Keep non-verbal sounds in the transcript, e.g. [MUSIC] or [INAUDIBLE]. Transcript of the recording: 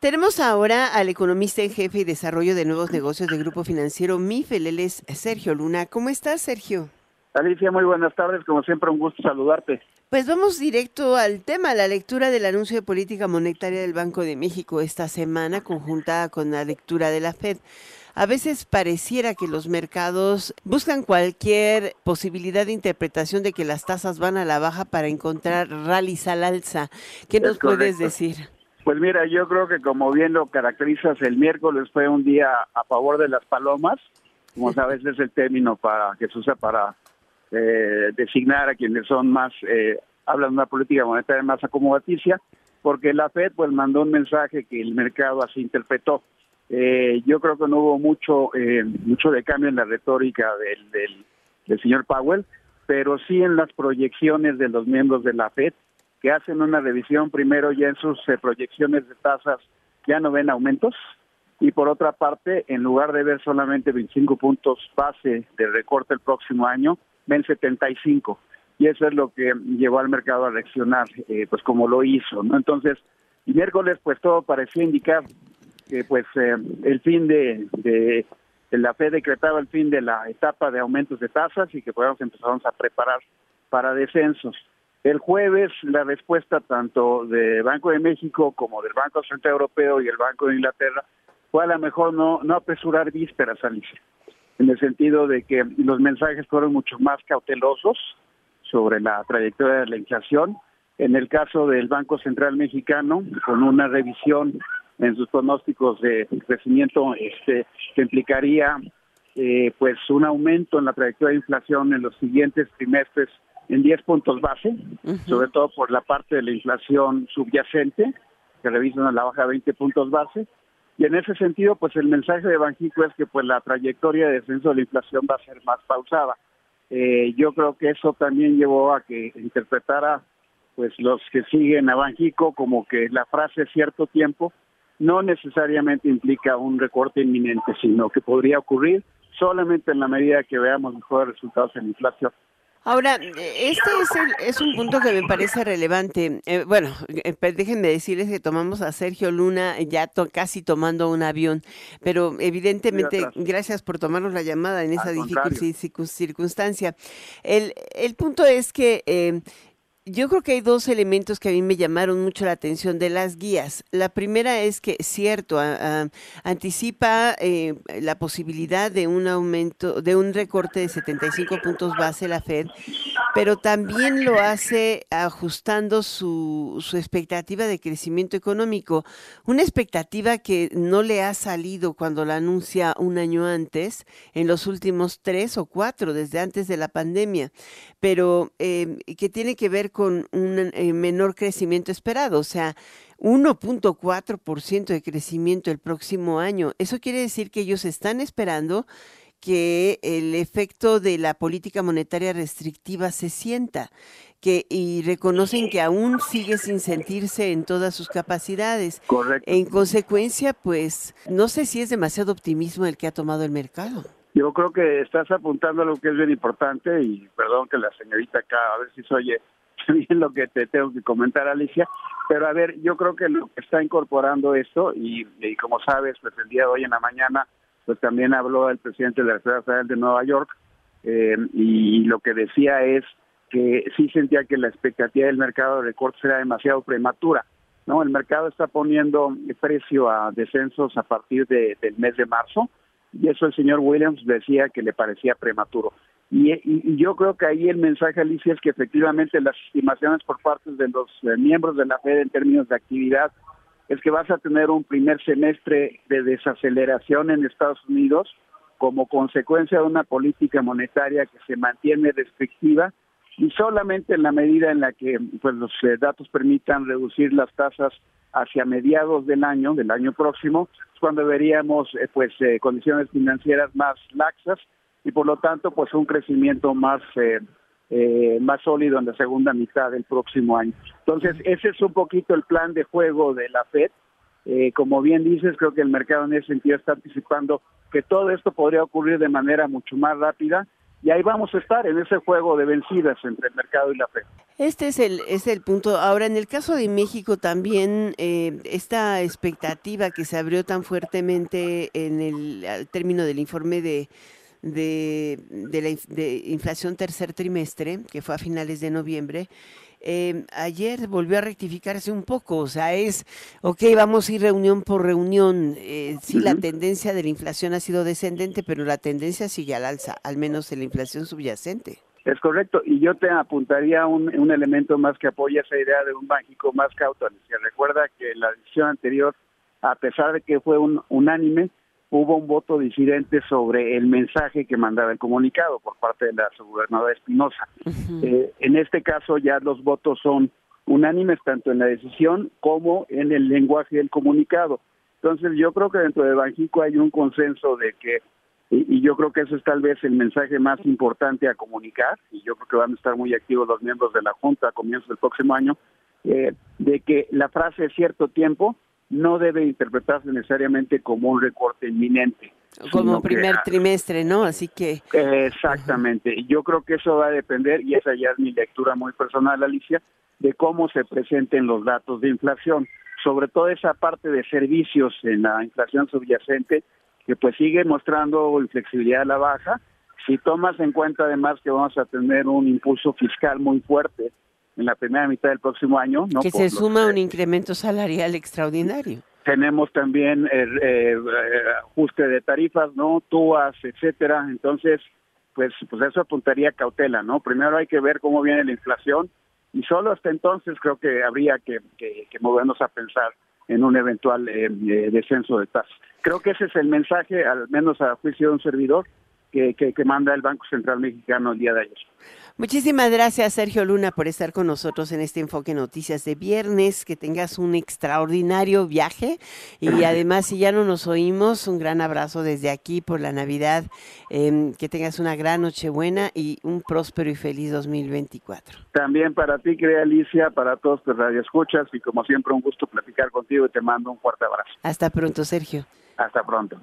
Tenemos ahora al economista en jefe y desarrollo de nuevos negocios de Grupo Financiero MIFEL, él es Sergio Luna. ¿Cómo estás, Sergio? Alicia, muy buenas tardes, como siempre un gusto saludarte. Pues vamos directo al tema, la lectura del anuncio de política monetaria del Banco de México esta semana, conjuntada con la lectura de la Fed. A veces pareciera que los mercados buscan cualquier posibilidad de interpretación de que las tasas van a la baja para encontrar rallies al alza. ¿Qué nos puedes decir? Pues mira, yo creo que como bien lo caracterizas, el miércoles fue un día a favor de las palomas, como sabes es el término para que se usa para eh, designar a quienes son más, eh, hablan de una política monetaria más acomodaticia, porque la Fed pues mandó un mensaje que el mercado así interpretó. Eh, yo creo que no hubo mucho eh, mucho de cambio en la retórica del, del, del señor Powell, pero sí en las proyecciones de los miembros de la Fed, que hacen una revisión primero ya en sus eh, proyecciones de tasas ya no ven aumentos y por otra parte, en lugar de ver solamente 25 puntos base de recorte el próximo año, ven 75 y eso es lo que llevó al mercado a reaccionar eh, pues como lo hizo, ¿no? Entonces, y miércoles pues todo parecía indicar que pues eh, el fin de, de, la Fed decretaba el fin de la etapa de aumentos de tasas y que podamos empezar a preparar para descensos. El jueves la respuesta tanto del Banco de México como del Banco Central Europeo y el Banco de Inglaterra fue a lo mejor no, apresurar vísperas, Alicia, en el sentido de que los mensajes fueron mucho más cautelosos sobre la trayectoria de la inflación. En el caso del Banco Central Mexicano, con una revisión en sus pronósticos de crecimiento este, que implicaría eh, pues un aumento en la trayectoria de inflación en los siguientes trimestres en 10 puntos base, uh -huh. sobre todo por la parte de la inflación subyacente, que revisan a la baja 20 puntos base. Y en ese sentido, pues el mensaje de Banjico es que pues la trayectoria de descenso de la inflación va a ser más pausada. Eh, yo creo que eso también llevó a que interpretara pues los que siguen a Banjico como que la frase cierto tiempo no necesariamente implica un recorte inminente, sino que podría ocurrir solamente en la medida que veamos mejores resultados en la inflación. Ahora, este es, el, es, un punto que me parece relevante. Eh, bueno, eh, déjenme decirles que tomamos a Sergio Luna ya to casi tomando un avión, pero evidentemente, gracias por tomarnos la llamada en esa difícil circunstancia. El, el punto es que eh, yo creo que hay dos elementos que a mí me llamaron mucho la atención de las guías. La primera es que, cierto, anticipa eh, la posibilidad de un aumento, de un recorte de 75 puntos base la Fed, pero también lo hace ajustando su, su expectativa de crecimiento económico. Una expectativa que no le ha salido cuando la anuncia un año antes, en los últimos tres o cuatro, desde antes de la pandemia, pero eh, que tiene que ver con un eh, menor crecimiento esperado, o sea, 1.4% de crecimiento el próximo año. Eso quiere decir que ellos están esperando que el efecto de la política monetaria restrictiva se sienta que y reconocen que aún sigue sin sentirse en todas sus capacidades. Correcto. En consecuencia, pues no sé si es demasiado optimismo el que ha tomado el mercado. Yo creo que estás apuntando a lo que es bien importante y perdón que la señorita acá, a ver si se oye [LAUGHS] bien lo que te tengo que comentar, Alicia, pero a ver, yo creo que lo que está incorporando esto, y, como sabes, pues el día de hoy en la mañana, pues también habló el presidente de la Reserva Federal de Nueva York, eh, y lo que decía es que sí sentía que la expectativa del mercado de recortes era demasiado prematura. ¿no? El mercado está poniendo precio a descensos a partir de, del mes de marzo, y eso el señor Williams decía que le parecía prematuro. Y, y, y, yo creo que ahí el mensaje, Alicia, es que efectivamente las estimaciones por parte de los eh, miembros de la Fed en términos de actividad es que vas a tener un primer semestre de desaceleración en Estados Unidos como consecuencia de una política monetaria que se mantiene restrictiva y solamente en la medida en la que pues, los eh, datos permitan reducir las tasas hacia mediados del año, del año próximo, es cuando veríamos eh, pues eh, condiciones financieras más laxas y por lo tanto pues un crecimiento más eh, eh, más sólido en la segunda mitad del próximo año. Entonces ese es un poquito el plan de juego de la Fed. Eh, como bien dices, creo que el mercado en ese sentido está anticipando que todo esto podría ocurrir de manera mucho más rápida y ahí vamos a estar en ese juego de vencidas entre el mercado y la fe. Este es el, es el punto. Ahora, en el caso de México también, eh, esta expectativa que se abrió tan fuertemente en el al término del informe de, de, de la de inflación tercer trimestre, que fue a finales de noviembre, eh, ayer volvió a rectificarse un poco, o sea, es, ok, vamos a ir reunión por reunión, eh, sí, la tendencia de la inflación ha sido descendente, pero la tendencia sigue al alza, al menos en la inflación subyacente. Es correcto, y yo te apuntaría un, un elemento más que apoya esa idea de un México más cauto. Recuerda que la decisión anterior, a pesar de que fue un, unánime, hubo un voto disidente sobre el mensaje que mandaba el comunicado por parte de la gobernadora Espinosa. eh, en este caso ya los votos son unánimes tanto en la decisión como en el lenguaje del comunicado. Entonces yo creo que dentro de Banjico hay un consenso de que, y, y, yo creo que eso es tal vez el mensaje más importante a comunicar, y yo creo que van a estar muy activos los miembros de la Junta a comienzos del próximo año, eh, de que la frase cierto tiempo no debe interpretarse necesariamente como un recorte inminente. Como primer que, trimestre, ¿no? Así que... Exactamente. Yo creo que eso va a depender, y esa ya es mi lectura muy personal, Alicia, de cómo se presenten los datos de inflación, sobre todo esa parte de servicios en la inflación subyacente, que pues sigue mostrando inflexibilidad a la baja. Si tomas en cuenta además que vamos a tener un impulso fiscal muy fuerte en la primera mitad del próximo año. ¿no? Que se suma un incremento salarial extraordinario. Tenemos también el eh, ajuste de tarifas, ¿no? TUAS, etcétera. Entonces, pues, pues eso apuntaría cautela, ¿no? Primero hay que ver cómo viene la inflación y solo hasta entonces creo que habría que, que, que movernos a pensar en un eventual eh, descenso de tasas. Creo que ese es el mensaje, al menos a juicio de un servidor, que, que, que, manda el Banco Central Mexicano el día de ayer. Muchísimas gracias, Sergio Luna, por estar con nosotros en este Enfoque Noticias de viernes. Que tengas un extraordinario viaje y [LAUGHS] además, si ya no nos oímos, un gran abrazo desde aquí por la Navidad. Eh, que tengas una gran Nochebuena y un próspero y feliz 2024. También para ti, querida Alicia, para todos tus radioescuchas y como siempre un gusto platicar contigo y te mando un fuerte abrazo. Hasta pronto, Sergio. Hasta pronto.